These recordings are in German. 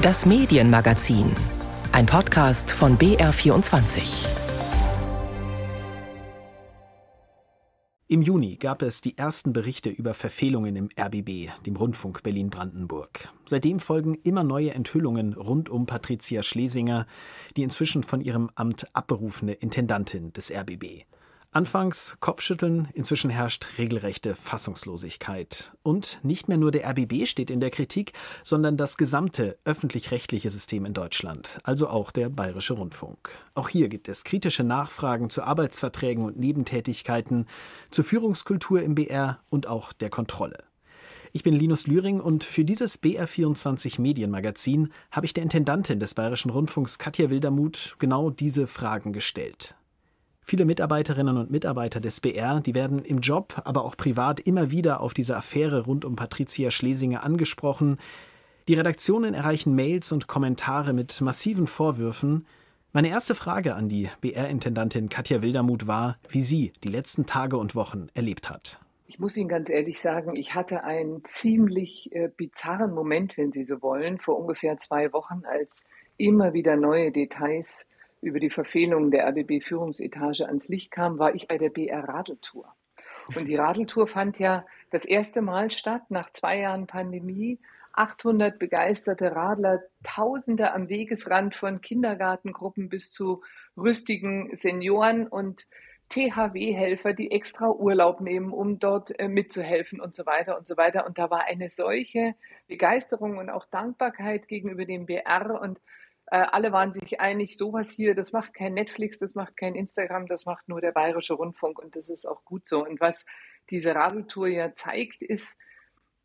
Das Medienmagazin. Ein Podcast von BR24. Im Juni gab es die ersten Berichte über Verfehlungen im RBB, dem Rundfunk Berlin-Brandenburg. Seitdem folgen immer neue Enthüllungen rund um Patricia Schlesinger, die inzwischen von ihrem Amt abberufene Intendantin des RBB. Anfangs Kopfschütteln, inzwischen herrscht regelrechte Fassungslosigkeit. Und nicht mehr nur der RBB steht in der Kritik, sondern das gesamte öffentlich-rechtliche System in Deutschland, also auch der Bayerische Rundfunk. Auch hier gibt es kritische Nachfragen zu Arbeitsverträgen und Nebentätigkeiten, zur Führungskultur im BR und auch der Kontrolle. Ich bin Linus Lühring und für dieses BR24 Medienmagazin habe ich der Intendantin des Bayerischen Rundfunks Katja Wildermuth genau diese Fragen gestellt. Viele Mitarbeiterinnen und Mitarbeiter des BR, die werden im Job, aber auch privat immer wieder auf diese Affäre rund um Patricia Schlesinger angesprochen. Die Redaktionen erreichen Mails und Kommentare mit massiven Vorwürfen. Meine erste Frage an die BR-Intendantin Katja Wildermuth war, wie sie die letzten Tage und Wochen erlebt hat. Ich muss Ihnen ganz ehrlich sagen, ich hatte einen ziemlich äh, bizarren Moment, wenn Sie so wollen, vor ungefähr zwei Wochen, als immer wieder neue Details über die Verfehlungen der RBB-Führungsetage ans Licht kam, war ich bei der BR-Radeltour. Und die Radeltour fand ja das erste Mal statt nach zwei Jahren Pandemie. 800 begeisterte Radler, Tausende am Wegesrand von Kindergartengruppen bis zu rüstigen Senioren und THW-Helfer, die extra Urlaub nehmen, um dort äh, mitzuhelfen und so weiter und so weiter. Und da war eine solche Begeisterung und auch Dankbarkeit gegenüber dem BR und äh, alle waren sich einig, sowas hier, das macht kein Netflix, das macht kein Instagram, das macht nur der Bayerische Rundfunk und das ist auch gut so. Und was diese Radeltour ja zeigt, ist,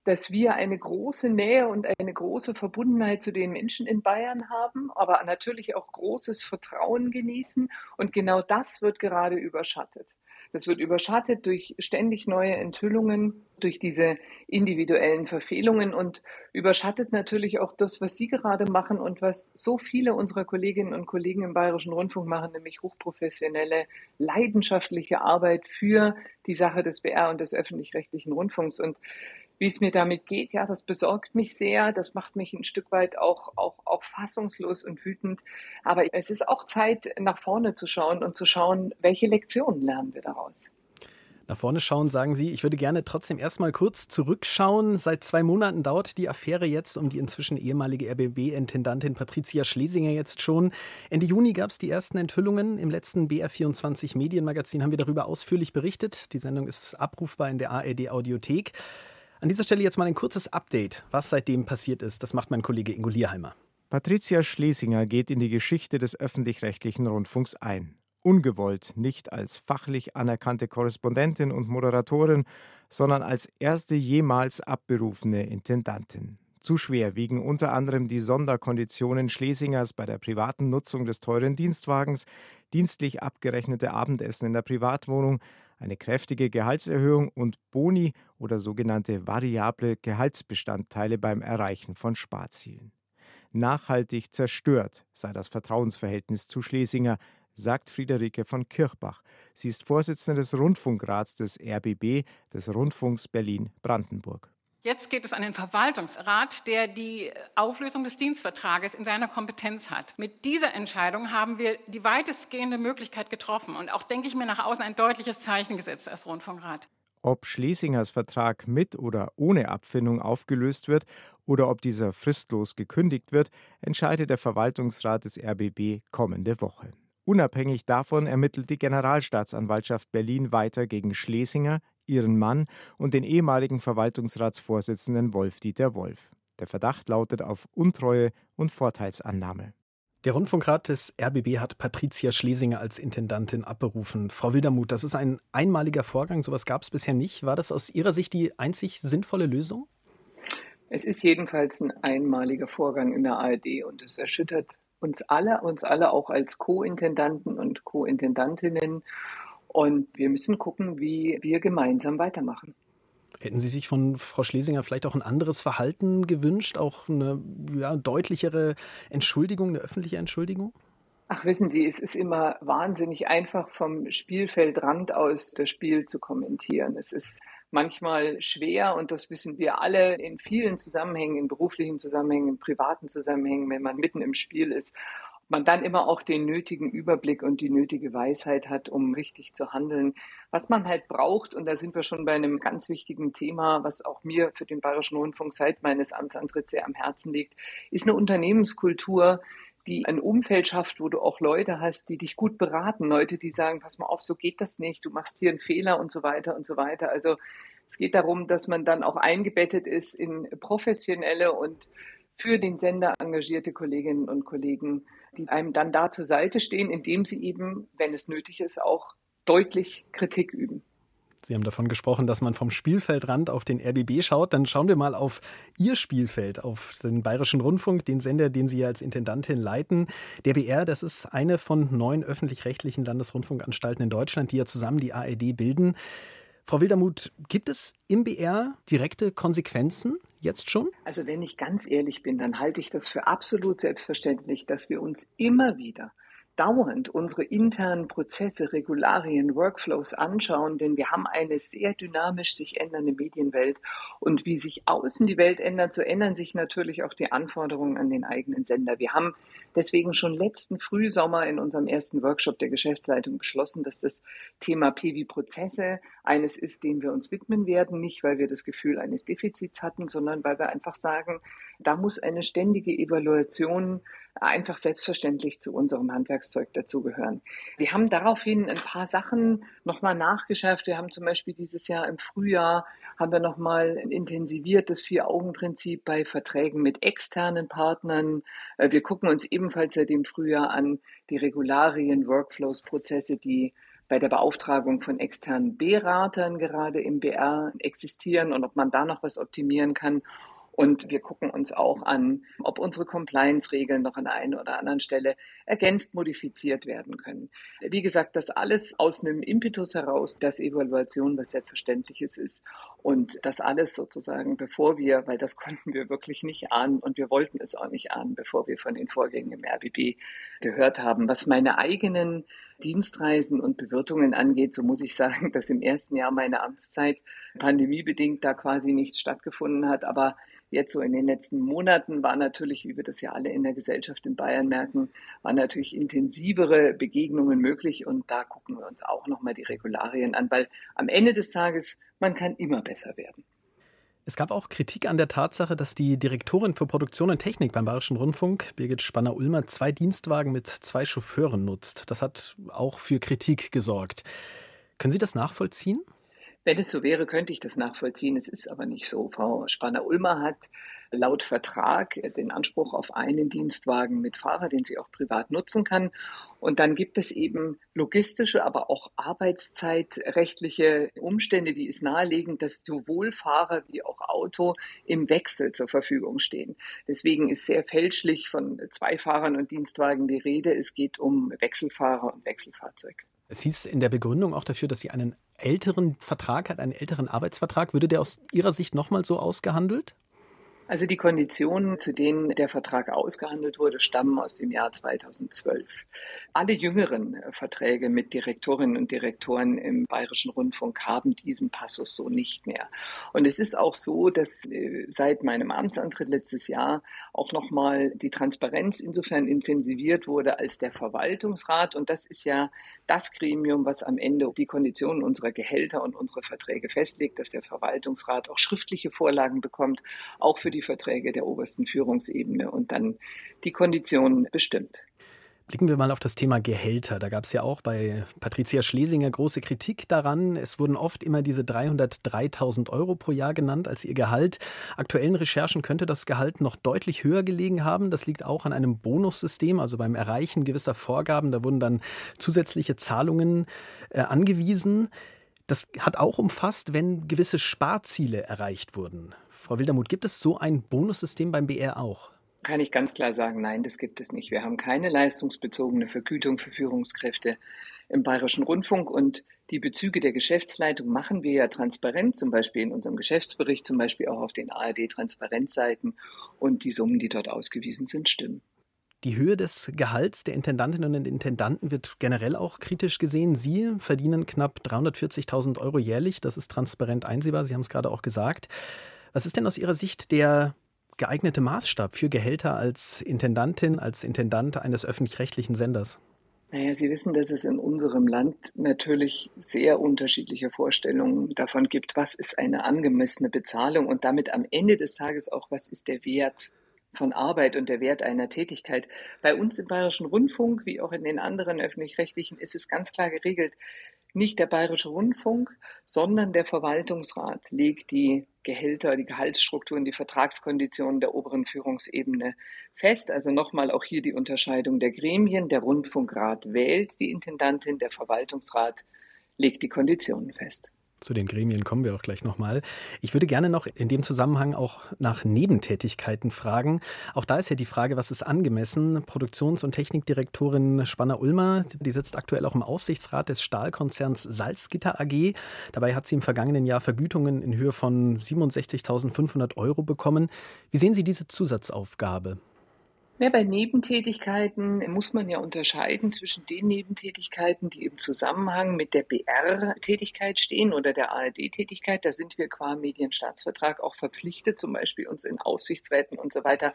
dass wir eine große Nähe und eine große Verbundenheit zu den Menschen in Bayern haben, aber natürlich auch großes Vertrauen genießen. Und genau das wird gerade überschattet. Das wird überschattet durch ständig neue Enthüllungen, durch diese individuellen Verfehlungen und überschattet natürlich auch das, was Sie gerade machen und was so viele unserer Kolleginnen und Kollegen im Bayerischen Rundfunk machen, nämlich hochprofessionelle, leidenschaftliche Arbeit für die Sache des BR und des öffentlich-rechtlichen Rundfunks. Und wie es mir damit geht, ja, das besorgt mich sehr. Das macht mich ein Stück weit auch, auch, auch fassungslos und wütend. Aber es ist auch Zeit, nach vorne zu schauen und zu schauen, welche Lektionen lernen wir daraus. Nach vorne schauen, sagen Sie. Ich würde gerne trotzdem erstmal kurz zurückschauen. Seit zwei Monaten dauert die Affäre jetzt um die inzwischen ehemalige RBB-Intendantin Patricia Schlesinger jetzt schon. Ende Juni gab es die ersten Enthüllungen. Im letzten BR24 Medienmagazin haben wir darüber ausführlich berichtet. Die Sendung ist abrufbar in der ARD-Audiothek. An dieser Stelle jetzt mal ein kurzes Update, was seitdem passiert ist. Das macht mein Kollege Ingo Lierheimer. Patricia Schlesinger geht in die Geschichte des öffentlich-rechtlichen Rundfunks ein. Ungewollt, nicht als fachlich anerkannte Korrespondentin und Moderatorin, sondern als erste jemals abberufene Intendantin. Zu schwer wiegen unter anderem die Sonderkonditionen Schlesingers bei der privaten Nutzung des teuren Dienstwagens, dienstlich abgerechnete Abendessen in der Privatwohnung, eine kräftige Gehaltserhöhung und Boni oder sogenannte variable Gehaltsbestandteile beim Erreichen von Sparzielen. Nachhaltig zerstört sei das Vertrauensverhältnis zu Schlesinger, sagt Friederike von Kirchbach. Sie ist Vorsitzende des Rundfunkrats des RBB, des Rundfunks Berlin-Brandenburg. Jetzt geht es an den Verwaltungsrat, der die Auflösung des Dienstvertrages in seiner Kompetenz hat. Mit dieser Entscheidung haben wir die weitestgehende Möglichkeit getroffen und auch, denke ich mir, nach außen ein deutliches Zeichen gesetzt als Rundfunkrat. Ob Schlesingers Vertrag mit oder ohne Abfindung aufgelöst wird oder ob dieser fristlos gekündigt wird, entscheidet der Verwaltungsrat des RBB kommende Woche. Unabhängig davon ermittelt die Generalstaatsanwaltschaft Berlin weiter gegen Schlesinger, ihren Mann und den ehemaligen Verwaltungsratsvorsitzenden Wolf-Dieter Wolf. Der Verdacht lautet auf Untreue und Vorteilsannahme. Der Rundfunkrat des RBB hat Patricia Schlesinger als Intendantin abberufen. Frau Wildermuth, das ist ein einmaliger Vorgang, sowas gab es bisher nicht. War das aus Ihrer Sicht die einzig sinnvolle Lösung? Es ist jedenfalls ein einmaliger Vorgang in der ARD und es erschüttert uns alle, uns alle auch als Co-Intendanten und Co-Intendantinnen. Und wir müssen gucken, wie wir gemeinsam weitermachen. Hätten Sie sich von Frau Schlesinger vielleicht auch ein anderes Verhalten gewünscht, auch eine ja, deutlichere Entschuldigung, eine öffentliche Entschuldigung? Ach, wissen Sie, es ist immer wahnsinnig einfach vom Spielfeldrand aus das Spiel zu kommentieren. Es ist manchmal schwer und das wissen wir alle in vielen Zusammenhängen, in beruflichen Zusammenhängen, in privaten Zusammenhängen, wenn man mitten im Spiel ist man dann immer auch den nötigen Überblick und die nötige Weisheit hat, um richtig zu handeln. Was man halt braucht, und da sind wir schon bei einem ganz wichtigen Thema, was auch mir für den Bayerischen Rundfunk seit meines Amtsantritts sehr am Herzen liegt, ist eine Unternehmenskultur, die ein Umfeld schafft, wo du auch Leute hast, die dich gut beraten, Leute, die sagen, pass mal auf, so geht das nicht, du machst hier einen Fehler und so weiter und so weiter. Also es geht darum, dass man dann auch eingebettet ist in professionelle und für den Sender engagierte Kolleginnen und Kollegen, die einem dann da zur Seite stehen, indem sie eben, wenn es nötig ist, auch deutlich Kritik üben. Sie haben davon gesprochen, dass man vom Spielfeldrand auf den RBB schaut. Dann schauen wir mal auf Ihr Spielfeld, auf den Bayerischen Rundfunk, den Sender, den Sie als Intendantin leiten. Der BR, das ist eine von neun öffentlich-rechtlichen Landesrundfunkanstalten in Deutschland, die ja zusammen die ARD bilden. Frau Wildermuth, gibt es im BR direkte Konsequenzen jetzt schon? Also wenn ich ganz ehrlich bin, dann halte ich das für absolut selbstverständlich, dass wir uns immer wieder dauernd unsere internen Prozesse, Regularien, Workflows anschauen, denn wir haben eine sehr dynamisch sich ändernde Medienwelt. Und wie sich außen die Welt ändert, so ändern sich natürlich auch die Anforderungen an den eigenen Sender. Wir haben deswegen schon letzten Frühsommer in unserem ersten Workshop der Geschäftsleitung beschlossen, dass das Thema PV-Prozesse eines ist, dem wir uns widmen werden, nicht weil wir das Gefühl eines Defizits hatten, sondern weil wir einfach sagen, da muss eine ständige Evaluation einfach selbstverständlich zu unserem Handwerkszeug dazugehören. Wir haben daraufhin ein paar Sachen nochmal nachgeschärft. Wir haben zum Beispiel dieses Jahr im Frühjahr haben wir nochmal intensiviert das Vier-Augen-Prinzip bei Verträgen mit externen Partnern. Äh, wir gucken uns ebenfalls seit dem Frühjahr an die Regularien, Workflows, Prozesse, die bei der Beauftragung von externen Beratern gerade im BR existieren und ob man da noch was optimieren kann. Und wir gucken uns auch an, ob unsere Compliance-Regeln noch an der einen oder anderen Stelle ergänzt modifiziert werden können. Wie gesagt, das alles aus einem Impetus heraus, dass Evaluation was Selbstverständliches ist und das alles sozusagen, bevor wir, weil das konnten wir wirklich nicht ahnen und wir wollten es auch nicht ahnen, bevor wir von den Vorgängen im RBB gehört haben. Was meine eigenen Dienstreisen und Bewirtungen angeht, so muss ich sagen, dass im ersten Jahr meiner Amtszeit pandemiebedingt da quasi nichts stattgefunden hat. Aber jetzt so in den letzten Monaten war natürlich, wie wir das ja alle in der Gesellschaft in Bayern merken, waren natürlich intensivere Begegnungen möglich und da gucken wir uns auch nochmal die Regularien an, weil am Ende des Tages man kann immer besser werden. Es gab auch Kritik an der Tatsache, dass die Direktorin für Produktion und Technik beim Bayerischen Rundfunk, Birgit Spanner-Ulmer, zwei Dienstwagen mit zwei Chauffeuren nutzt. Das hat auch für Kritik gesorgt. Können Sie das nachvollziehen? Wenn es so wäre, könnte ich das nachvollziehen. Es ist aber nicht so. Frau Spanner-Ulmer hat laut Vertrag den Anspruch auf einen Dienstwagen mit Fahrer, den sie auch privat nutzen kann. Und dann gibt es eben logistische, aber auch arbeitszeitrechtliche Umstände, die es nahelegen, dass sowohl Fahrer wie auch Auto im Wechsel zur Verfügung stehen. Deswegen ist sehr fälschlich von zwei Fahrern und Dienstwagen die Rede. Es geht um Wechselfahrer und Wechselfahrzeug. Es hieß in der Begründung auch dafür, dass sie einen älteren Vertrag hat, einen älteren Arbeitsvertrag. Würde der aus Ihrer Sicht nochmal so ausgehandelt? Also die Konditionen, zu denen der Vertrag ausgehandelt wurde, stammen aus dem Jahr 2012. Alle jüngeren äh, Verträge mit Direktorinnen und Direktoren im Bayerischen Rundfunk haben diesen Passus so nicht mehr. Und es ist auch so, dass äh, seit meinem Amtsantritt letztes Jahr auch nochmal die Transparenz insofern intensiviert wurde als der Verwaltungsrat. Und das ist ja das Gremium, was am Ende die Konditionen unserer Gehälter und unsere Verträge festlegt, dass der Verwaltungsrat auch schriftliche Vorlagen bekommt, auch für die Verträge der obersten Führungsebene und dann die Konditionen bestimmt. Blicken wir mal auf das Thema Gehälter. Da gab es ja auch bei Patricia Schlesinger große Kritik daran. Es wurden oft immer diese 303.000 Euro pro Jahr genannt als ihr Gehalt. Aktuellen Recherchen könnte das Gehalt noch deutlich höher gelegen haben. Das liegt auch an einem Bonussystem, also beim Erreichen gewisser Vorgaben. Da wurden dann zusätzliche Zahlungen äh, angewiesen. Das hat auch umfasst, wenn gewisse Sparziele erreicht wurden. Frau Wildermuth, gibt es so ein Bonussystem beim BR auch? Kann ich ganz klar sagen, nein, das gibt es nicht. Wir haben keine leistungsbezogene Vergütung für Führungskräfte im Bayerischen Rundfunk und die Bezüge der Geschäftsleitung machen wir ja transparent, zum Beispiel in unserem Geschäftsbericht, zum Beispiel auch auf den ARD-Transparenzseiten und die Summen, die dort ausgewiesen sind, stimmen. Die Höhe des Gehalts der Intendantinnen und Intendanten wird generell auch kritisch gesehen. Sie verdienen knapp 340.000 Euro jährlich. Das ist transparent einsehbar. Sie haben es gerade auch gesagt. Was ist denn aus Ihrer Sicht der geeignete Maßstab für Gehälter als Intendantin, als Intendant eines öffentlich-rechtlichen Senders? Naja, Sie wissen, dass es in unserem Land natürlich sehr unterschiedliche Vorstellungen davon gibt, was ist eine angemessene Bezahlung und damit am Ende des Tages auch, was ist der Wert von Arbeit und der Wert einer Tätigkeit. Bei uns im Bayerischen Rundfunk, wie auch in den anderen öffentlich-rechtlichen, ist es ganz klar geregelt. Nicht der Bayerische Rundfunk, sondern der Verwaltungsrat legt die Gehälter, die Gehaltsstrukturen, die Vertragskonditionen der oberen Führungsebene fest. Also nochmal auch hier die Unterscheidung der Gremien. Der Rundfunkrat wählt die Intendantin, der Verwaltungsrat legt die Konditionen fest. Zu den Gremien kommen wir auch gleich nochmal. Ich würde gerne noch in dem Zusammenhang auch nach Nebentätigkeiten fragen. Auch da ist ja die Frage, was ist angemessen? Produktions- und Technikdirektorin Spanner-Ulmer, die sitzt aktuell auch im Aufsichtsrat des Stahlkonzerns Salzgitter AG. Dabei hat sie im vergangenen Jahr Vergütungen in Höhe von 67.500 Euro bekommen. Wie sehen Sie diese Zusatzaufgabe? Ja, bei Nebentätigkeiten muss man ja unterscheiden zwischen den Nebentätigkeiten, die im Zusammenhang mit der BR-Tätigkeit stehen oder der ARD-Tätigkeit. Da sind wir qua Medienstaatsvertrag auch verpflichtet, zum Beispiel uns in Aufsichtsräten und so weiter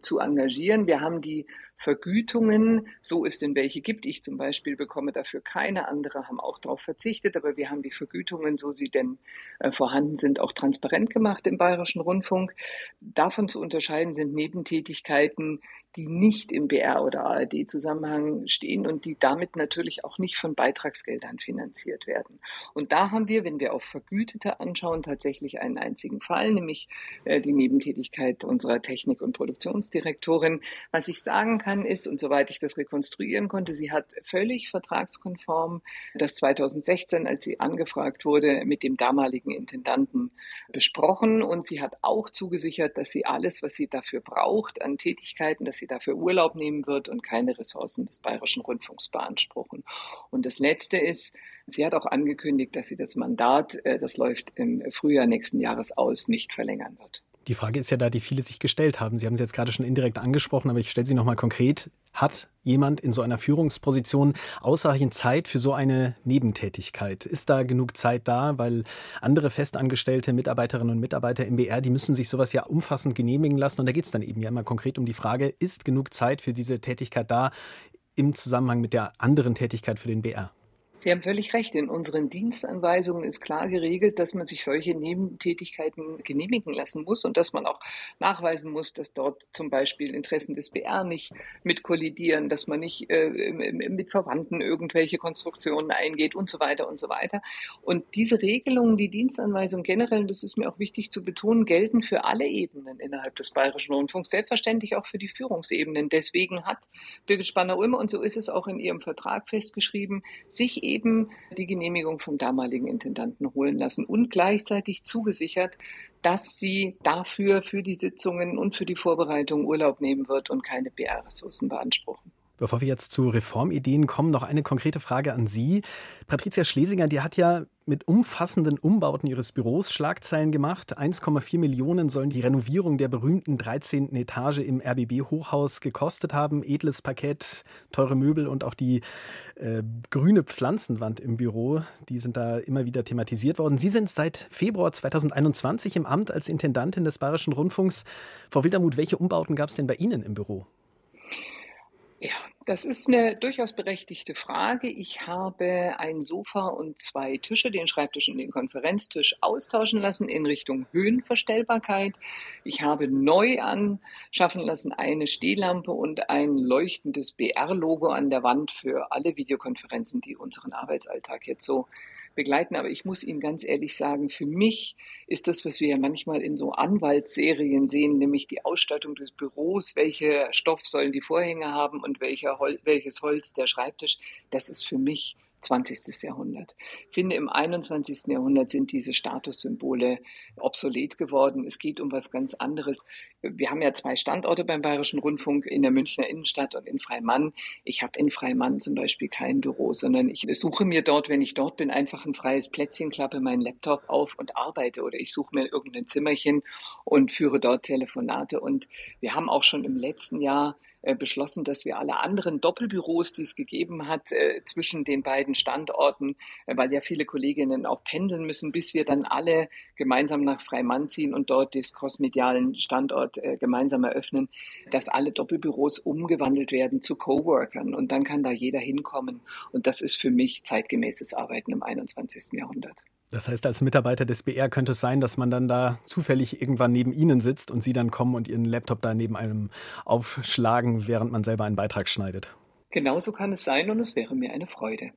zu engagieren. Wir haben die Vergütungen, so es denn welche gibt. Ich zum Beispiel bekomme dafür keine, andere haben auch darauf verzichtet, aber wir haben die Vergütungen, so sie denn äh, vorhanden sind, auch transparent gemacht im Bayerischen Rundfunk. Davon zu unterscheiden sind Nebentätigkeiten, die nicht im BR oder ARD-Zusammenhang stehen und die damit natürlich auch nicht von Beitragsgeldern finanziert werden. Und da haben wir, wenn wir auf Vergütete anschauen, tatsächlich einen einzigen Fall, nämlich äh, die Nebentätigkeit unserer Technik- und Produktionsdirektorin. Was ich sagen kann ist, und soweit ich das rekonstruieren konnte, sie hat völlig vertragskonform das 2016, als sie angefragt wurde, mit dem damaligen Intendanten besprochen und sie hat auch zugesichert, dass sie alles, was sie dafür braucht an Tätigkeiten, dass sie sie dafür Urlaub nehmen wird und keine Ressourcen des Bayerischen Rundfunks beanspruchen. Und das Letzte ist, sie hat auch angekündigt, dass sie das Mandat, äh, das läuft im Frühjahr nächsten Jahres aus, nicht verlängern wird. Die Frage ist ja da, die viele sich gestellt haben. Sie haben es jetzt gerade schon indirekt angesprochen, aber ich stelle sie nochmal konkret. Hat jemand in so einer Führungsposition ausreichend Zeit für so eine Nebentätigkeit? Ist da genug Zeit da? Weil andere festangestellte Mitarbeiterinnen und Mitarbeiter im BR, die müssen sich sowas ja umfassend genehmigen lassen. Und da geht es dann eben ja immer konkret um die Frage, ist genug Zeit für diese Tätigkeit da im Zusammenhang mit der anderen Tätigkeit für den BR? Sie haben völlig recht. In unseren Dienstanweisungen ist klar geregelt, dass man sich solche Nebentätigkeiten genehmigen lassen muss und dass man auch nachweisen muss, dass dort zum Beispiel Interessen des BR nicht mit kollidieren, dass man nicht äh, mit Verwandten irgendwelche Konstruktionen eingeht und so weiter und so weiter. Und diese Regelungen, die Dienstanweisungen generell, das ist mir auch wichtig zu betonen, gelten für alle Ebenen innerhalb des Bayerischen Rundfunks, selbstverständlich auch für die Führungsebenen. Deswegen hat Birgit Spanner-Ulmer, und so ist es auch in ihrem Vertrag festgeschrieben, sich eben die Genehmigung vom damaligen Intendanten holen lassen und gleichzeitig zugesichert, dass sie dafür für die Sitzungen und für die Vorbereitung Urlaub nehmen wird und keine BR-Ressourcen beanspruchen. Bevor wir jetzt zu Reformideen kommen, noch eine konkrete Frage an Sie. Patricia Schlesinger, die hat ja mit umfassenden Umbauten ihres Büros Schlagzeilen gemacht. 1,4 Millionen sollen die Renovierung der berühmten 13. Etage im RBB-Hochhaus gekostet haben. Edles Parkett, teure Möbel und auch die äh, grüne Pflanzenwand im Büro, die sind da immer wieder thematisiert worden. Sie sind seit Februar 2021 im Amt als Intendantin des Bayerischen Rundfunks. Frau Wildermuth, welche Umbauten gab es denn bei Ihnen im Büro? Ja, das ist eine durchaus berechtigte Frage. Ich habe ein Sofa und zwei Tische, den Schreibtisch und den Konferenztisch austauschen lassen in Richtung Höhenverstellbarkeit. Ich habe neu anschaffen lassen eine Stehlampe und ein leuchtendes BR-Logo an der Wand für alle Videokonferenzen, die unseren Arbeitsalltag jetzt so begleiten. Aber ich muss Ihnen ganz ehrlich sagen, für mich ist das, was wir ja manchmal in so Anwaltsserien sehen, nämlich die Ausstattung des Büros, welche Stoff sollen die Vorhänge haben und welcher Hol welches Holz der Schreibtisch, das ist für mich 20. Jahrhundert. Ich finde, im 21. Jahrhundert sind diese Statussymbole obsolet geworden. Es geht um was ganz anderes. Wir haben ja zwei Standorte beim Bayerischen Rundfunk in der Münchner Innenstadt und in Freimann. Ich habe in Freimann zum Beispiel kein Büro, sondern ich suche mir dort, wenn ich dort bin, einfach ein freies Plätzchen, klappe meinen Laptop auf und arbeite oder ich suche mir irgendein Zimmerchen und führe dort Telefonate. Und wir haben auch schon im letzten Jahr beschlossen, dass wir alle anderen Doppelbüros, die es gegeben hat, äh, zwischen den beiden Standorten, äh, weil ja viele Kolleginnen auch pendeln müssen, bis wir dann alle gemeinsam nach Freimann ziehen und dort das crossmedialen Standort gemeinsam eröffnen, dass alle Doppelbüros umgewandelt werden zu Coworkern und dann kann da jeder hinkommen. Und das ist für mich zeitgemäßes Arbeiten im 21. Jahrhundert. Das heißt, als Mitarbeiter des BR könnte es sein, dass man dann da zufällig irgendwann neben Ihnen sitzt und Sie dann kommen und Ihren Laptop da neben einem aufschlagen, während man selber einen Beitrag schneidet. Genauso kann es sein und es wäre mir eine Freude.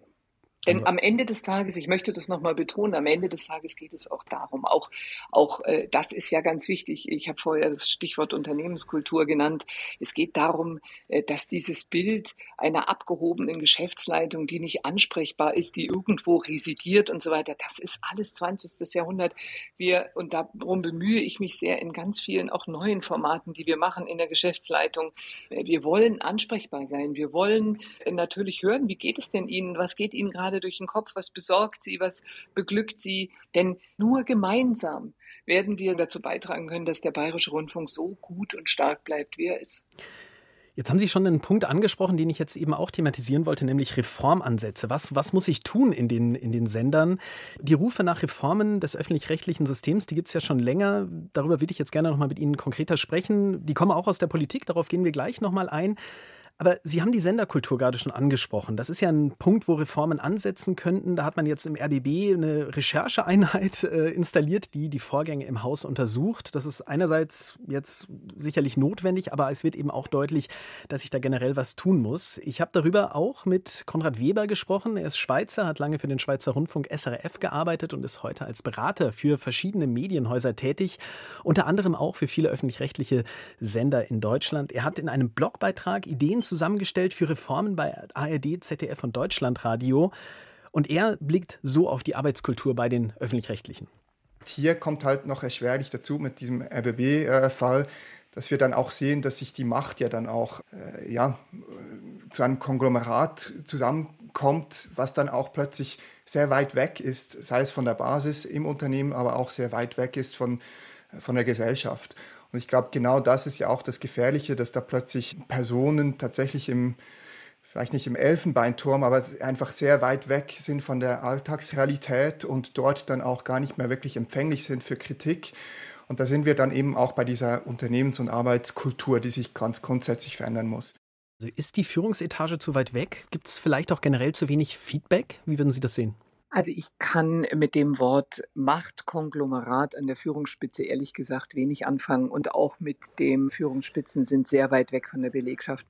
Denn am Ende des Tages, ich möchte das nochmal betonen, am Ende des Tages geht es auch darum, auch, auch äh, das ist ja ganz wichtig. Ich habe vorher das Stichwort Unternehmenskultur genannt. Es geht darum, äh, dass dieses Bild einer abgehobenen Geschäftsleitung, die nicht ansprechbar ist, die irgendwo residiert und so weiter, das ist alles 20. Jahrhundert. Wir, und darum bemühe ich mich sehr in ganz vielen auch neuen Formaten, die wir machen in der Geschäftsleitung. Äh, wir wollen ansprechbar sein. Wir wollen äh, natürlich hören, wie geht es denn Ihnen? Was geht Ihnen gerade gerade durch den Kopf, was besorgt sie, was beglückt sie. Denn nur gemeinsam werden wir dazu beitragen können, dass der Bayerische Rundfunk so gut und stark bleibt, wie er ist. Jetzt haben Sie schon einen Punkt angesprochen, den ich jetzt eben auch thematisieren wollte, nämlich Reformansätze. Was, was muss ich tun in den, in den Sendern? Die Rufe nach Reformen des öffentlich-rechtlichen Systems, die gibt es ja schon länger. Darüber würde ich jetzt gerne nochmal mit Ihnen konkreter sprechen. Die kommen auch aus der Politik, darauf gehen wir gleich nochmal ein. Aber Sie haben die Senderkultur gerade schon angesprochen. Das ist ja ein Punkt, wo Reformen ansetzen könnten. Da hat man jetzt im RBB eine Rechercheeinheit äh, installiert, die die Vorgänge im Haus untersucht. Das ist einerseits jetzt sicherlich notwendig, aber es wird eben auch deutlich, dass sich da generell was tun muss. Ich habe darüber auch mit Konrad Weber gesprochen. Er ist Schweizer, hat lange für den Schweizer Rundfunk SRF gearbeitet und ist heute als Berater für verschiedene Medienhäuser tätig, unter anderem auch für viele öffentlich-rechtliche Sender in Deutschland. Er hat in einem Blogbeitrag Ideen zusammengestellt für Reformen bei ARD, ZDF und Deutschlandradio. Und er blickt so auf die Arbeitskultur bei den öffentlich-rechtlichen. Hier kommt halt noch erschwerlich dazu mit diesem RBB-Fall, dass wir dann auch sehen, dass sich die Macht ja dann auch äh, ja, zu einem Konglomerat zusammenkommt, was dann auch plötzlich sehr weit weg ist, sei es von der Basis im Unternehmen, aber auch sehr weit weg ist von, von der Gesellschaft. Und ich glaube, genau das ist ja auch das Gefährliche, dass da plötzlich Personen tatsächlich im, vielleicht nicht im Elfenbeinturm, aber einfach sehr weit weg sind von der Alltagsrealität und dort dann auch gar nicht mehr wirklich empfänglich sind für Kritik. Und da sind wir dann eben auch bei dieser Unternehmens- und Arbeitskultur, die sich ganz grundsätzlich verändern muss. Also ist die Führungsetage zu weit weg? Gibt es vielleicht auch generell zu wenig Feedback? Wie würden Sie das sehen? Also ich kann mit dem Wort Machtkonglomerat an der Führungsspitze ehrlich gesagt wenig anfangen und auch mit dem Führungsspitzen sind sehr weit weg von der Belegschaft.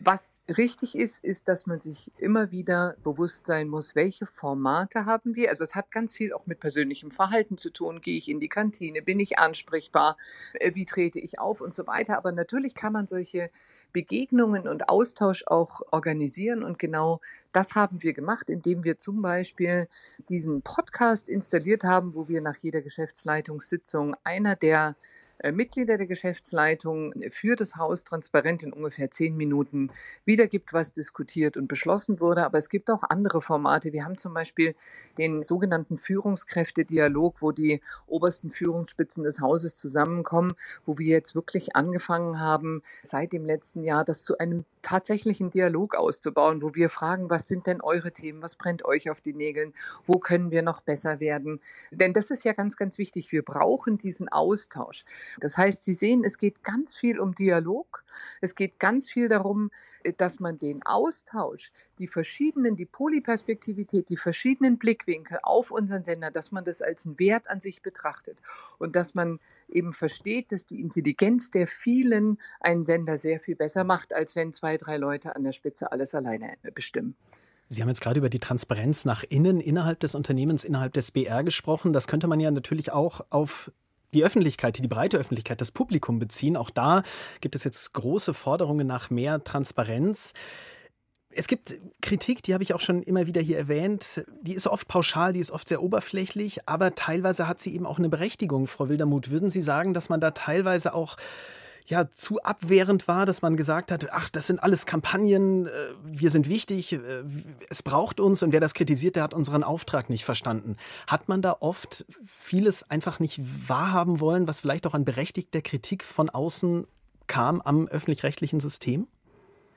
Was richtig ist, ist, dass man sich immer wieder bewusst sein muss, welche Formate haben wir. Also es hat ganz viel auch mit persönlichem Verhalten zu tun. Gehe ich in die Kantine? Bin ich ansprechbar? Äh, wie trete ich auf und so weiter? Aber natürlich kann man solche Begegnungen und Austausch auch organisieren. Und genau das haben wir gemacht, indem wir zum Beispiel diesen Podcast installiert haben, wo wir nach jeder Geschäftsleitungssitzung einer der Mitglieder der Geschäftsleitung für das Haus transparent in ungefähr zehn Minuten wiedergibt, was diskutiert und beschlossen wurde. Aber es gibt auch andere Formate. Wir haben zum Beispiel den sogenannten Führungskräftedialog, wo die obersten Führungsspitzen des Hauses zusammenkommen, wo wir jetzt wirklich angefangen haben, seit dem letzten Jahr das zu einem tatsächlichen Dialog auszubauen, wo wir fragen, was sind denn eure Themen, was brennt euch auf die Nägeln, wo können wir noch besser werden. Denn das ist ja ganz, ganz wichtig. Wir brauchen diesen Austausch. Das heißt, Sie sehen, es geht ganz viel um Dialog. Es geht ganz viel darum, äh, dass man den Austausch, die verschiedenen, die Polyperspektivität, die verschiedenen Blickwinkel auf unseren Sender, dass man das als einen Wert an sich betrachtet und dass man eben versteht, dass die Intelligenz der vielen einen Sender sehr viel besser macht, als wenn zwei, drei Leute an der Spitze alles alleine bestimmen. Sie haben jetzt gerade über die Transparenz nach innen, innerhalb des Unternehmens, innerhalb des BR gesprochen. Das könnte man ja natürlich auch auf die Öffentlichkeit, die breite Öffentlichkeit, das Publikum beziehen. Auch da gibt es jetzt große Forderungen nach mehr Transparenz. Es gibt Kritik, die habe ich auch schon immer wieder hier erwähnt. Die ist oft pauschal, die ist oft sehr oberflächlich, aber teilweise hat sie eben auch eine Berechtigung. Frau Wildermuth, würden Sie sagen, dass man da teilweise auch ja zu abwehrend war, dass man gesagt hat, ach, das sind alles Kampagnen, äh, wir sind wichtig, äh, es braucht uns und wer das kritisiert, der hat unseren Auftrag nicht verstanden. Hat man da oft vieles einfach nicht wahrhaben wollen, was vielleicht auch an berechtigter Kritik von außen kam am öffentlich-rechtlichen System?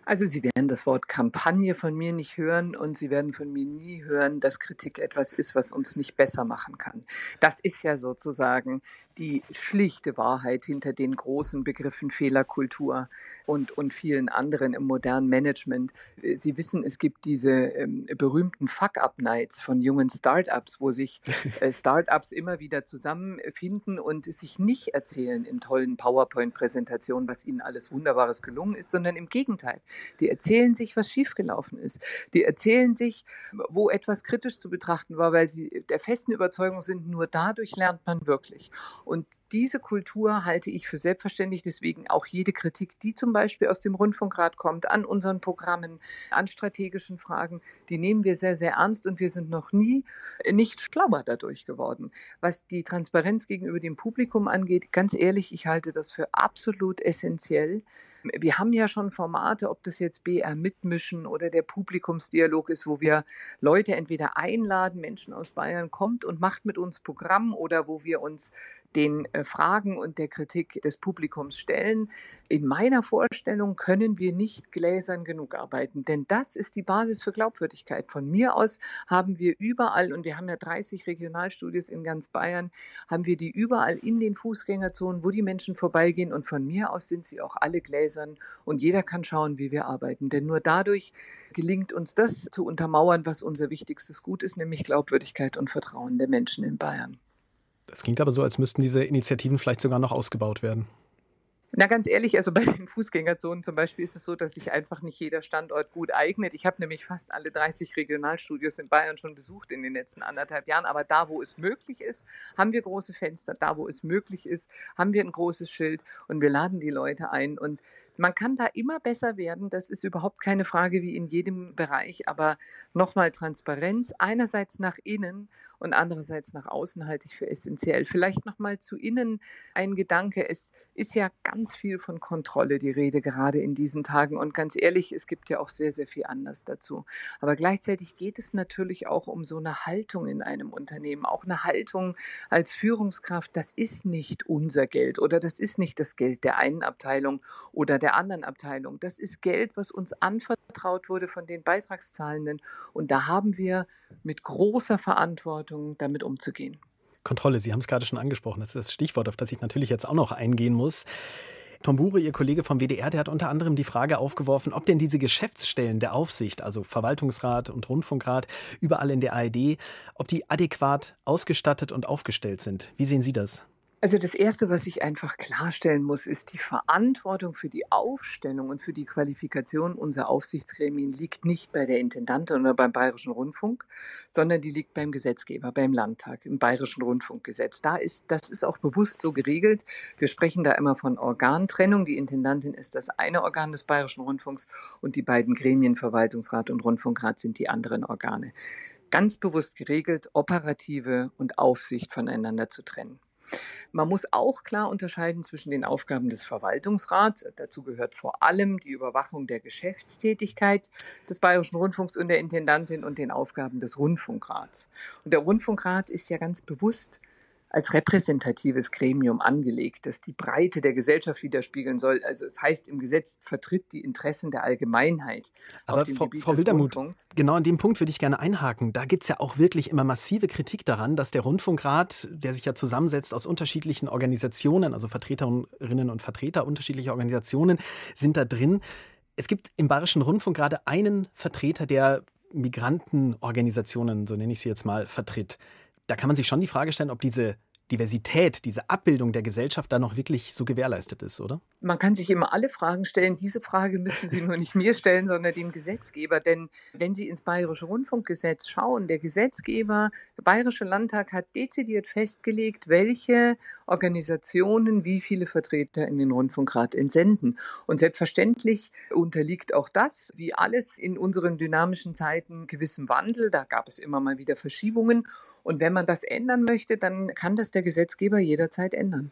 Also Sie werden das Wort Kampagne von mir nicht hören und Sie werden von mir nie hören, dass Kritik etwas ist, was uns nicht besser machen kann. Das ist ja sozusagen die schlichte Wahrheit hinter den großen Begriffen Fehlerkultur und, und vielen anderen im modernen Management. Sie wissen, es gibt diese ähm, berühmten Fuck-Up-Nights von jungen Startups, wo sich äh, Startups immer wieder zusammenfinden und sich nicht erzählen in tollen PowerPoint-Präsentationen, was ihnen alles Wunderbares gelungen ist, sondern im Gegenteil. Die erzählen sich, was schiefgelaufen ist. Die erzählen sich, wo etwas kritisch zu betrachten war, weil sie der festen Überzeugung sind, nur dadurch lernt man wirklich. Und diese Kultur halte ich für selbstverständlich. Deswegen auch jede Kritik, die zum Beispiel aus dem Rundfunkrat kommt, an unseren Programmen, an strategischen Fragen, die nehmen wir sehr, sehr ernst und wir sind noch nie nicht schlauer dadurch geworden. Was die Transparenz gegenüber dem Publikum angeht, ganz ehrlich, ich halte das für absolut essentiell. Wir haben ja schon Formate, ob das jetzt BR mitmischen oder der Publikumsdialog ist, wo wir Leute entweder einladen, Menschen aus Bayern kommt und macht mit uns Programm oder wo wir uns den äh, Fragen und der Kritik des Publikums stellen. In meiner Vorstellung können wir nicht gläsern genug arbeiten, denn das ist die Basis für Glaubwürdigkeit. Von mir aus haben wir überall, und wir haben ja 30 Regionalstudios in ganz Bayern, haben wir die überall in den Fußgängerzonen, wo die Menschen vorbeigehen. Und von mir aus sind sie auch alle gläsern und jeder kann schauen, wie wir arbeiten. Denn nur dadurch gelingt uns das zu untermauern, was unser wichtigstes Gut ist, nämlich Glaubwürdigkeit und Vertrauen der Menschen in Bayern. Das klingt aber so, als müssten diese Initiativen vielleicht sogar noch ausgebaut werden. Na, ganz ehrlich, also bei den Fußgängerzonen zum Beispiel ist es so, dass sich einfach nicht jeder Standort gut eignet. Ich habe nämlich fast alle 30 Regionalstudios in Bayern schon besucht in den letzten anderthalb Jahren. Aber da, wo es möglich ist, haben wir große Fenster. Da, wo es möglich ist, haben wir ein großes Schild und wir laden die Leute ein. Und man kann da immer besser werden. Das ist überhaupt keine Frage wie in jedem Bereich. Aber nochmal Transparenz, einerseits nach innen und andererseits nach außen halte ich für essentiell. Vielleicht nochmal zu innen ein Gedanke. Es ist ja ganz viel von Kontrolle die Rede, gerade in diesen Tagen. Und ganz ehrlich, es gibt ja auch sehr, sehr viel anders dazu. Aber gleichzeitig geht es natürlich auch um so eine Haltung in einem Unternehmen, auch eine Haltung als Führungskraft. Das ist nicht unser Geld oder das ist nicht das Geld der einen Abteilung oder der anderen Abteilung. Das ist Geld, was uns anvertraut wurde von den Beitragszahlenden. Und da haben wir mit großer Verantwortung damit umzugehen. Kontrolle, Sie haben es gerade schon angesprochen. Das ist das Stichwort, auf das ich natürlich jetzt auch noch eingehen muss. Tom Bure, Ihr Kollege vom WDR, der hat unter anderem die Frage aufgeworfen, ob denn diese Geschäftsstellen der Aufsicht, also Verwaltungsrat und Rundfunkrat, überall in der ARD, ob die adäquat ausgestattet und aufgestellt sind. Wie sehen Sie das? Also das Erste, was ich einfach klarstellen muss, ist, die Verantwortung für die Aufstellung und für die Qualifikation unserer Aufsichtsgremien liegt nicht bei der Intendantin oder beim Bayerischen Rundfunk, sondern die liegt beim Gesetzgeber, beim Landtag, im Bayerischen Rundfunkgesetz. Da ist, das ist auch bewusst so geregelt. Wir sprechen da immer von Organtrennung. Die Intendantin ist das eine Organ des Bayerischen Rundfunks und die beiden Gremien, Verwaltungsrat und Rundfunkrat, sind die anderen Organe. Ganz bewusst geregelt, operative und Aufsicht voneinander zu trennen. Man muss auch klar unterscheiden zwischen den Aufgaben des Verwaltungsrats. Dazu gehört vor allem die Überwachung der Geschäftstätigkeit des Bayerischen Rundfunks und der Intendantin und den Aufgaben des Rundfunkrats. Und der Rundfunkrat ist ja ganz bewusst als repräsentatives Gremium angelegt, das die Breite der Gesellschaft widerspiegeln soll. Also es heißt im Gesetz, vertritt die Interessen der Allgemeinheit. Aber Frau, Frau Wildermuth, genau an dem Punkt würde ich gerne einhaken. Da gibt es ja auch wirklich immer massive Kritik daran, dass der Rundfunkrat, der sich ja zusammensetzt aus unterschiedlichen Organisationen, also Vertreterinnen und Vertreter unterschiedlicher Organisationen, sind da drin. Es gibt im Bayerischen Rundfunk gerade einen Vertreter, der Migrantenorganisationen, so nenne ich sie jetzt mal, vertritt da kann man sich schon die Frage stellen, ob diese Diversität, diese Abbildung der Gesellschaft da noch wirklich so gewährleistet ist, oder? Man kann sich immer alle Fragen stellen. Diese Frage müssen Sie nur nicht mir stellen, sondern dem Gesetzgeber. Denn wenn Sie ins Bayerische Rundfunkgesetz schauen, der Gesetzgeber, der Bayerische Landtag hat dezidiert festgelegt, welche Organisationen wie viele Vertreter in den Rundfunkrat entsenden. Und selbstverständlich unterliegt auch das, wie alles in unseren dynamischen Zeiten, gewissem Wandel. Da gab es immer mal wieder Verschiebungen. Und wenn man das ändern möchte, dann kann das der Gesetzgeber jederzeit ändern.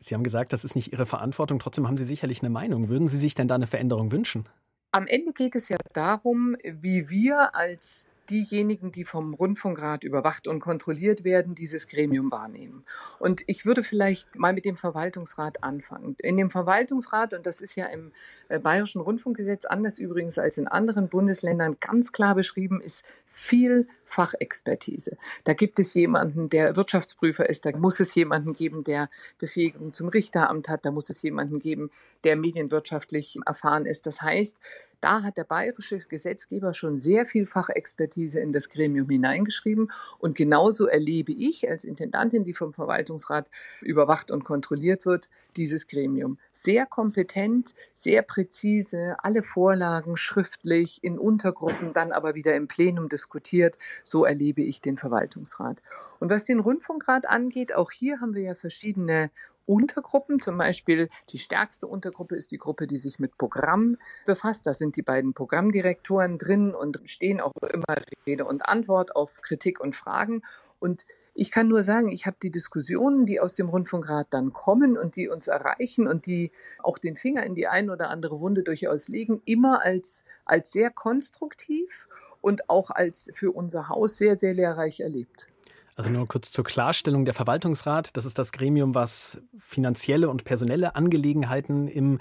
Sie haben gesagt, das ist nicht Ihre Verantwortung. Trotzdem haben Sie sicherlich eine Meinung. Würden Sie sich denn da eine Veränderung wünschen? Am Ende geht es ja darum, wie wir als diejenigen, die vom Rundfunkrat überwacht und kontrolliert werden, dieses Gremium wahrnehmen. Und ich würde vielleicht mal mit dem Verwaltungsrat anfangen. In dem Verwaltungsrat, und das ist ja im äh, Bayerischen Rundfunkgesetz anders übrigens als in anderen Bundesländern ganz klar beschrieben, ist viel Fachexpertise. Da gibt es jemanden, der Wirtschaftsprüfer ist, da muss es jemanden geben, der Befähigung zum Richteramt hat, da muss es jemanden geben, der medienwirtschaftlich erfahren ist. Das heißt, da hat der bayerische Gesetzgeber schon sehr viel Fachexpertise in das Gremium hineingeschrieben. Und genauso erlebe ich als Intendantin, die vom Verwaltungsrat überwacht und kontrolliert wird, dieses Gremium. Sehr kompetent, sehr präzise, alle Vorlagen schriftlich in Untergruppen, dann aber wieder im Plenum diskutiert. So erlebe ich den Verwaltungsrat. Und was den Rundfunkrat angeht, auch hier haben wir ja verschiedene Untergruppen. Zum Beispiel die stärkste Untergruppe ist die Gruppe, die sich mit Programm befasst. Da sind die beiden Programmdirektoren drin und stehen auch immer Rede und Antwort auf Kritik und Fragen. Und ich kann nur sagen, ich habe die Diskussionen, die aus dem Rundfunkrat dann kommen und die uns erreichen und die auch den Finger in die eine oder andere Wunde durchaus legen, immer als, als sehr konstruktiv und auch als für unser Haus sehr, sehr lehrreich erlebt. Also nur kurz zur Klarstellung, der Verwaltungsrat, das ist das Gremium, was finanzielle und personelle Angelegenheiten im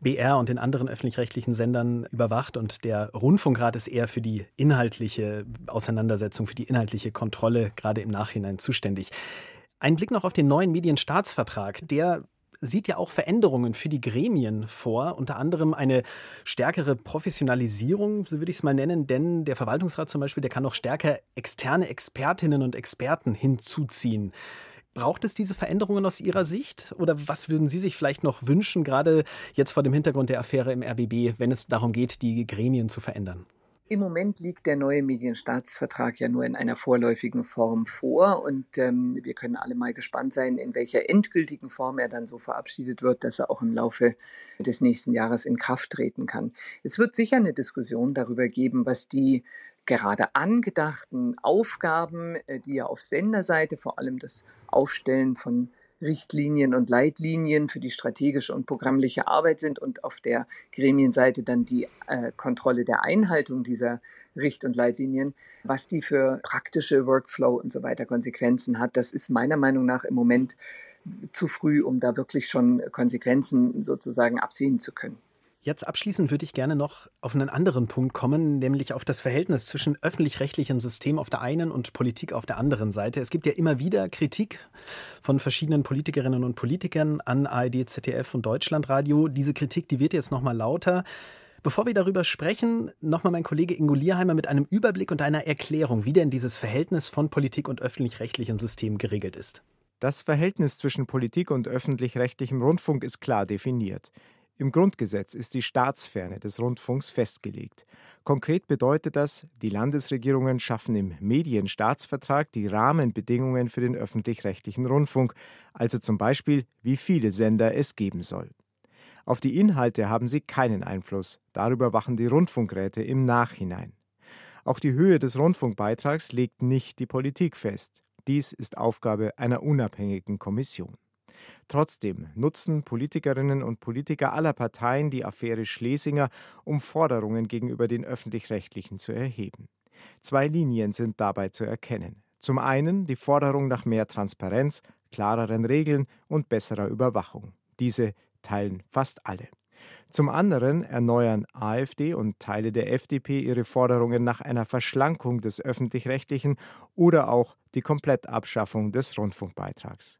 BR und in anderen öffentlich-rechtlichen Sendern überwacht und der Rundfunkrat ist eher für die inhaltliche Auseinandersetzung, für die inhaltliche Kontrolle gerade im Nachhinein zuständig. Ein Blick noch auf den neuen Medienstaatsvertrag. Der sieht ja auch Veränderungen für die Gremien vor, unter anderem eine stärkere Professionalisierung, so würde ich es mal nennen, denn der Verwaltungsrat zum Beispiel, der kann noch stärker externe Expertinnen und Experten hinzuziehen. Braucht es diese Veränderungen aus Ihrer Sicht? Oder was würden Sie sich vielleicht noch wünschen, gerade jetzt vor dem Hintergrund der Affäre im RBB, wenn es darum geht, die Gremien zu verändern? Im Moment liegt der neue Medienstaatsvertrag ja nur in einer vorläufigen Form vor und ähm, wir können alle mal gespannt sein, in welcher endgültigen Form er dann so verabschiedet wird, dass er auch im Laufe des nächsten Jahres in Kraft treten kann. Es wird sicher eine Diskussion darüber geben, was die gerade angedachten Aufgaben, äh, die ja auf Senderseite vor allem das Aufstellen von Richtlinien und Leitlinien für die strategische und programmliche Arbeit sind und auf der Gremienseite dann die äh, Kontrolle der Einhaltung dieser Richt- und Leitlinien, was die für praktische Workflow und so weiter Konsequenzen hat, das ist meiner Meinung nach im Moment zu früh, um da wirklich schon Konsequenzen sozusagen absehen zu können. Jetzt abschließend würde ich gerne noch auf einen anderen Punkt kommen, nämlich auf das Verhältnis zwischen öffentlich-rechtlichem System auf der einen und Politik auf der anderen Seite. Es gibt ja immer wieder Kritik von verschiedenen Politikerinnen und Politikern an ARD, ZDF und Deutschlandradio. Diese Kritik, die wird jetzt noch mal lauter. Bevor wir darüber sprechen, nochmal mein Kollege Ingo Lierheimer mit einem Überblick und einer Erklärung, wie denn dieses Verhältnis von Politik und öffentlich-rechtlichem System geregelt ist. Das Verhältnis zwischen Politik und öffentlich-rechtlichem Rundfunk ist klar definiert. Im Grundgesetz ist die Staatsferne des Rundfunks festgelegt. Konkret bedeutet das, die Landesregierungen schaffen im Medienstaatsvertrag die Rahmenbedingungen für den öffentlich-rechtlichen Rundfunk, also zum Beispiel, wie viele Sender es geben soll. Auf die Inhalte haben sie keinen Einfluss, darüber wachen die Rundfunkräte im Nachhinein. Auch die Höhe des Rundfunkbeitrags legt nicht die Politik fest. Dies ist Aufgabe einer unabhängigen Kommission. Trotzdem nutzen Politikerinnen und Politiker aller Parteien die Affäre Schlesinger, um Forderungen gegenüber den öffentlich-rechtlichen zu erheben. Zwei Linien sind dabei zu erkennen. Zum einen die Forderung nach mehr Transparenz, klareren Regeln und besserer Überwachung. Diese teilen fast alle. Zum anderen erneuern AfD und Teile der FDP ihre Forderungen nach einer Verschlankung des öffentlich-rechtlichen oder auch die Komplettabschaffung des Rundfunkbeitrags.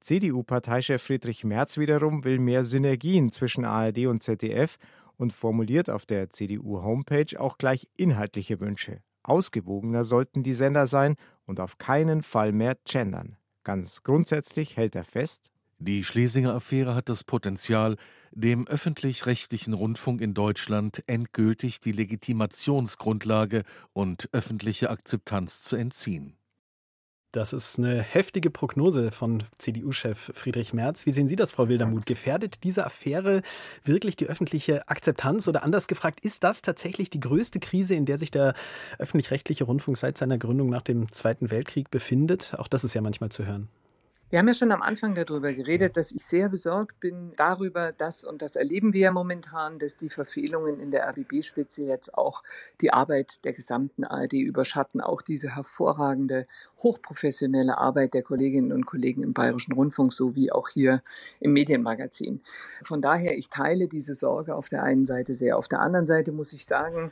CDU-Parteichef Friedrich Merz wiederum will mehr Synergien zwischen ARD und ZDF und formuliert auf der CDU-Homepage auch gleich inhaltliche Wünsche. Ausgewogener sollten die Sender sein und auf keinen Fall mehr gendern. Ganz grundsätzlich hält er fest, Die Schlesinger Affäre hat das Potenzial, dem öffentlich-rechtlichen Rundfunk in Deutschland endgültig die Legitimationsgrundlage und öffentliche Akzeptanz zu entziehen. Das ist eine heftige Prognose von CDU-Chef Friedrich Merz. Wie sehen Sie das, Frau Wildermuth? Gefährdet diese Affäre wirklich die öffentliche Akzeptanz? Oder anders gefragt, ist das tatsächlich die größte Krise, in der sich der öffentlich-rechtliche Rundfunk seit seiner Gründung nach dem Zweiten Weltkrieg befindet? Auch das ist ja manchmal zu hören. Wir haben ja schon am Anfang darüber geredet, dass ich sehr besorgt bin darüber, dass, und das erleben wir ja momentan, dass die Verfehlungen in der RBB-Spitze jetzt auch die Arbeit der gesamten ARD überschatten, auch diese hervorragende, hochprofessionelle Arbeit der Kolleginnen und Kollegen im Bayerischen Rundfunk sowie auch hier im Medienmagazin. Von daher, ich teile diese Sorge auf der einen Seite sehr. Auf der anderen Seite muss ich sagen,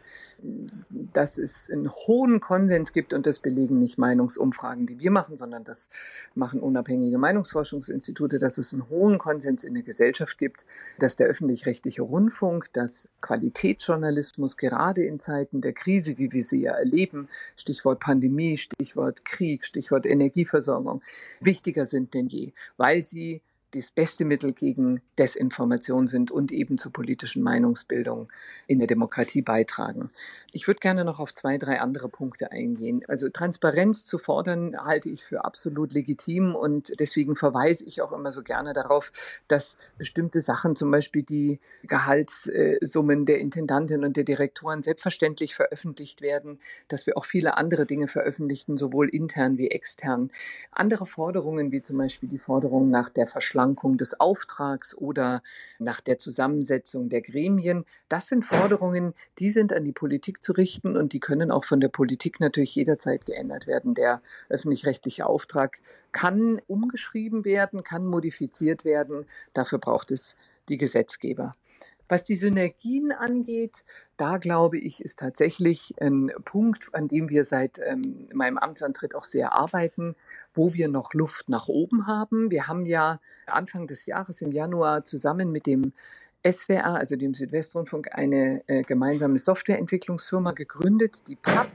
dass es einen hohen Konsens gibt und das belegen nicht Meinungsumfragen, die wir machen, sondern das machen unabhängige unabhängige Meinungsforschungsinstitute, dass es einen hohen Konsens in der Gesellschaft gibt, dass der öffentlich-rechtliche Rundfunk, dass Qualitätsjournalismus gerade in Zeiten der Krise, wie wir sie ja erleben, Stichwort Pandemie, Stichwort Krieg, Stichwort Energieversorgung, wichtiger sind denn je, weil sie das beste Mittel gegen Desinformation sind und eben zur politischen Meinungsbildung in der Demokratie beitragen. Ich würde gerne noch auf zwei, drei andere Punkte eingehen. Also Transparenz zu fordern, halte ich für absolut legitim und deswegen verweise ich auch immer so gerne darauf, dass bestimmte Sachen, zum Beispiel die Gehaltssummen der Intendanten und der Direktoren selbstverständlich veröffentlicht werden, dass wir auch viele andere Dinge veröffentlichen, sowohl intern wie extern. Andere Forderungen, wie zum Beispiel die Forderung nach der Verschleierung Verschlankung des Auftrags oder nach der Zusammensetzung der Gremien. Das sind Forderungen, die sind an die Politik zu richten und die können auch von der Politik natürlich jederzeit geändert werden. Der öffentlich-rechtliche Auftrag kann umgeschrieben werden, kann modifiziert werden. Dafür braucht es die Gesetzgeber. Was die Synergien angeht, da glaube ich, ist tatsächlich ein Punkt, an dem wir seit ähm, meinem Amtsantritt auch sehr arbeiten, wo wir noch Luft nach oben haben. Wir haben ja Anfang des Jahres im Januar zusammen mit dem SWR, also dem Südwestrundfunk, eine äh, gemeinsame Softwareentwicklungsfirma gegründet, die PAP,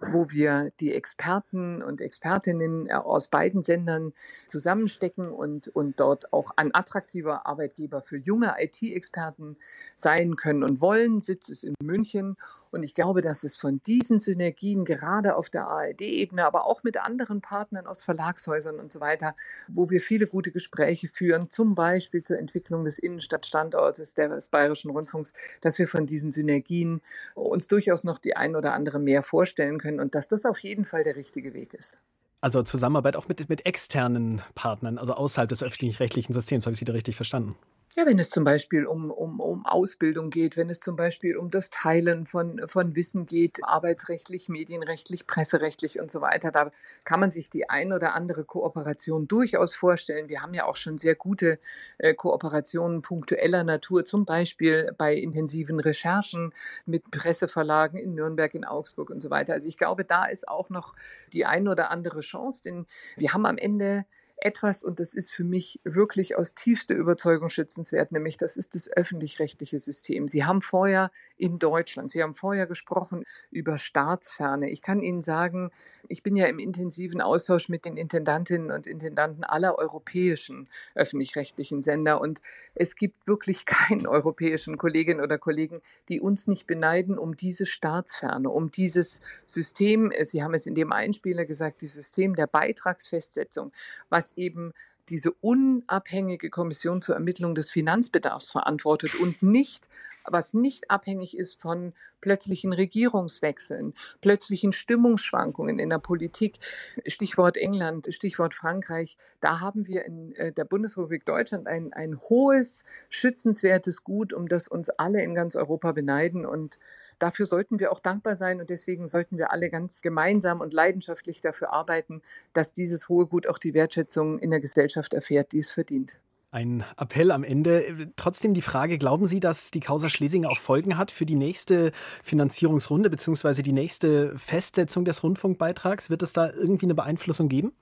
wo wir die Experten und Expertinnen äh, aus beiden Sendern zusammenstecken und, und dort auch ein attraktiver Arbeitgeber für junge IT-Experten sein können und wollen. Sitz ist in München. Und ich glaube, dass es von diesen Synergien gerade auf der ARD-Ebene, aber auch mit anderen Partnern aus Verlagshäusern und so weiter, wo wir viele gute Gespräche führen, zum Beispiel zur Entwicklung des Innenstadtstandortes des Bayerischen Rundfunks, dass wir von diesen Synergien uns durchaus noch die ein oder andere mehr vorstellen können und dass das auf jeden Fall der richtige Weg ist. Also Zusammenarbeit auch mit, mit externen Partnern, also außerhalb des öffentlich-rechtlichen Systems, habe ich Sie da richtig verstanden? Ja, wenn es zum Beispiel um, um, um Ausbildung geht, wenn es zum Beispiel um das Teilen von, von Wissen geht, arbeitsrechtlich, medienrechtlich, presserechtlich und so weiter, da kann man sich die ein oder andere Kooperation durchaus vorstellen. Wir haben ja auch schon sehr gute äh, Kooperationen punktueller Natur, zum Beispiel bei intensiven Recherchen mit Presseverlagen in Nürnberg, in Augsburg und so weiter. Also ich glaube, da ist auch noch die ein oder andere Chance, denn wir haben am Ende etwas, und das ist für mich wirklich aus tiefster Überzeugung schützenswert, nämlich das ist das öffentlich-rechtliche System. Sie haben vorher in Deutschland, Sie haben vorher gesprochen über Staatsferne. Ich kann Ihnen sagen, ich bin ja im intensiven Austausch mit den Intendantinnen und Intendanten aller europäischen öffentlich-rechtlichen Sender und es gibt wirklich keinen europäischen Kolleginnen oder Kollegen, die uns nicht beneiden um diese Staatsferne, um dieses System, Sie haben es in dem Einspieler gesagt, das System der Beitragsfestsetzung, was eben diese unabhängige Kommission zur Ermittlung des Finanzbedarfs verantwortet und nicht, was nicht abhängig ist von plötzlichen Regierungswechseln, plötzlichen Stimmungsschwankungen in der Politik. Stichwort England, Stichwort Frankreich. Da haben wir in äh, der Bundesrepublik Deutschland ein, ein hohes, schützenswertes Gut, um das uns alle in ganz Europa beneiden und Dafür sollten wir auch dankbar sein und deswegen sollten wir alle ganz gemeinsam und leidenschaftlich dafür arbeiten, dass dieses hohe Gut auch die Wertschätzung in der Gesellschaft erfährt, die es verdient. Ein Appell am Ende. Trotzdem die Frage, glauben Sie, dass die Causa Schlesinger auch Folgen hat für die nächste Finanzierungsrunde bzw. die nächste Festsetzung des Rundfunkbeitrags? Wird es da irgendwie eine Beeinflussung geben?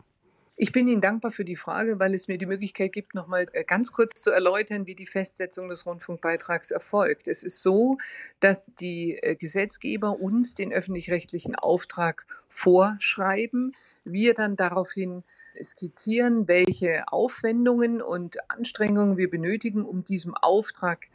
Ich bin Ihnen dankbar für die Frage, weil es mir die Möglichkeit gibt, noch mal äh, ganz kurz zu erläutern, wie die Festsetzung des Rundfunkbeitrags erfolgt. Es ist so, dass die äh, Gesetzgeber uns den öffentlich-rechtlichen Auftrag vorschreiben, wir dann daraufhin skizzieren, welche Aufwendungen und Anstrengungen wir benötigen, um diesem Auftrag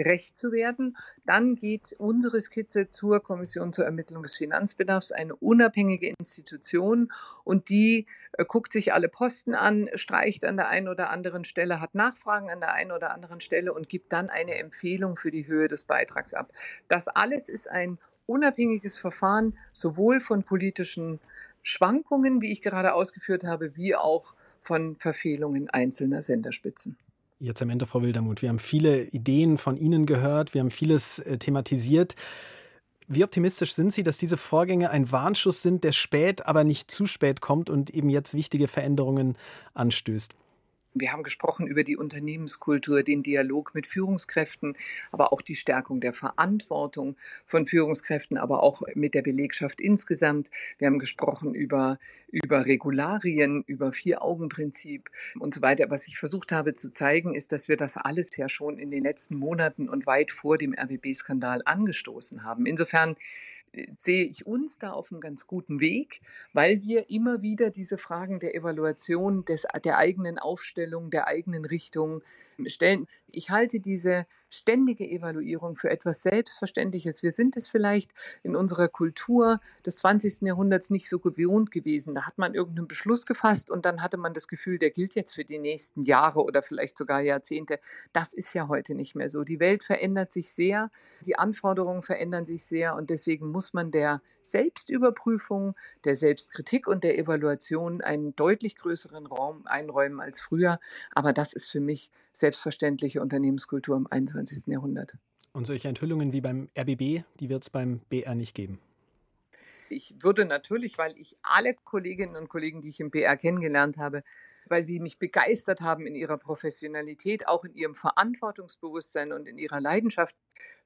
gerecht zu werden. Dann geht unsere Skizze zur Kommission zur Ermittlung des Finanzbedarfs, eine unabhängige Institution und die äh, guckt sich alle Posten an, streicht an der einen oder anderen Stelle, hat Nachfragen an der einen oder anderen Stelle und gibt dann eine Empfehlung für die Höhe des Beitrags ab. Das alles ist ein unabhängiges Verfahren, sowohl von politischen Schwankungen, wie ich gerade ausgeführt habe, wie auch von Verfehlungen einzelner Senderspitzen. Jetzt am Ende, Frau Wildermuth, wir haben viele Ideen von Ihnen gehört, wir haben vieles äh, thematisiert. Wie optimistisch sind Sie, dass diese Vorgänge ein Warnschuss sind, der spät, aber nicht zu spät kommt und eben jetzt wichtige Veränderungen anstößt? Wir haben gesprochen über die Unternehmenskultur, den Dialog mit Führungskräften, aber auch die Stärkung der Verantwortung von Führungskräften, aber auch mit der Belegschaft insgesamt. Wir haben gesprochen über, über Regularien, über Vier-Augen-Prinzip und so weiter. Was ich versucht habe zu zeigen, ist, dass wir das alles ja schon in den letzten Monaten und weit vor dem RBB-Skandal angestoßen haben. Insofern sehe ich uns da auf einem ganz guten Weg, weil wir immer wieder diese Fragen der Evaluation, des, der eigenen Aufstellung, der eigenen Richtung stellen. Ich halte diese ständige Evaluierung für etwas Selbstverständliches. Wir sind es vielleicht in unserer Kultur des 20. Jahrhunderts nicht so gewohnt gewesen. Da hat man irgendeinen Beschluss gefasst und dann hatte man das Gefühl, der gilt jetzt für die nächsten Jahre oder vielleicht sogar Jahrzehnte. Das ist ja heute nicht mehr so. Die Welt verändert sich sehr, die Anforderungen verändern sich sehr und deswegen muss muss man der Selbstüberprüfung, der Selbstkritik und der Evaluation einen deutlich größeren Raum einräumen als früher. Aber das ist für mich selbstverständliche Unternehmenskultur im 21. Jahrhundert. Und solche Enthüllungen wie beim RBB, die wird es beim BR nicht geben. Ich würde natürlich, weil ich alle Kolleginnen und Kollegen, die ich im BR kennengelernt habe, weil die mich begeistert haben in ihrer Professionalität, auch in ihrem Verantwortungsbewusstsein und in ihrer Leidenschaft,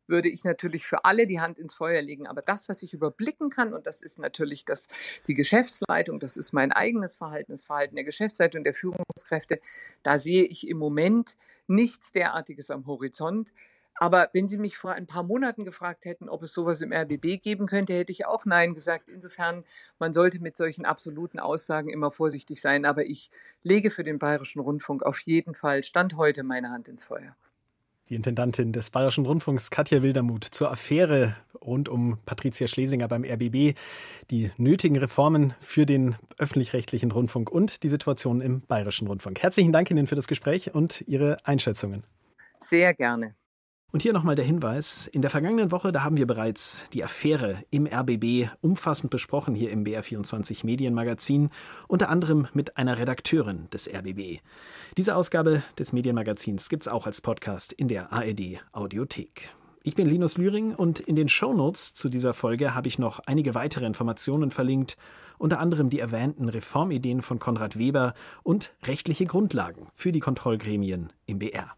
würde ich natürlich für alle die Hand ins Feuer legen. Aber das, was ich überblicken kann, und das ist natürlich das, die Geschäftsleitung, das ist mein eigenes Verhalten, das Verhalten der Geschäftsleitung, der Führungskräfte, da sehe ich im Moment nichts derartiges am Horizont. Aber wenn Sie mich vor ein paar Monaten gefragt hätten, ob es sowas im RBB geben könnte, hätte ich auch Nein gesagt. Insofern, man sollte mit solchen absoluten Aussagen immer vorsichtig sein. Aber ich lege für den Bayerischen Rundfunk auf jeden Fall Stand heute meine Hand ins Feuer. Die Intendantin des Bayerischen Rundfunks, Katja Wildermuth, zur Affäre rund um Patricia Schlesinger beim RBB, die nötigen Reformen für den öffentlich-rechtlichen Rundfunk und die Situation im Bayerischen Rundfunk. Herzlichen Dank Ihnen für das Gespräch und Ihre Einschätzungen. Sehr gerne. Und hier nochmal der Hinweis. In der vergangenen Woche, da haben wir bereits die Affäre im RBB umfassend besprochen hier im BR24 Medienmagazin, unter anderem mit einer Redakteurin des RBB. Diese Ausgabe des Medienmagazins gibt's auch als Podcast in der ARD Audiothek. Ich bin Linus Lühring und in den Shownotes zu dieser Folge habe ich noch einige weitere Informationen verlinkt, unter anderem die erwähnten Reformideen von Konrad Weber und rechtliche Grundlagen für die Kontrollgremien im BR.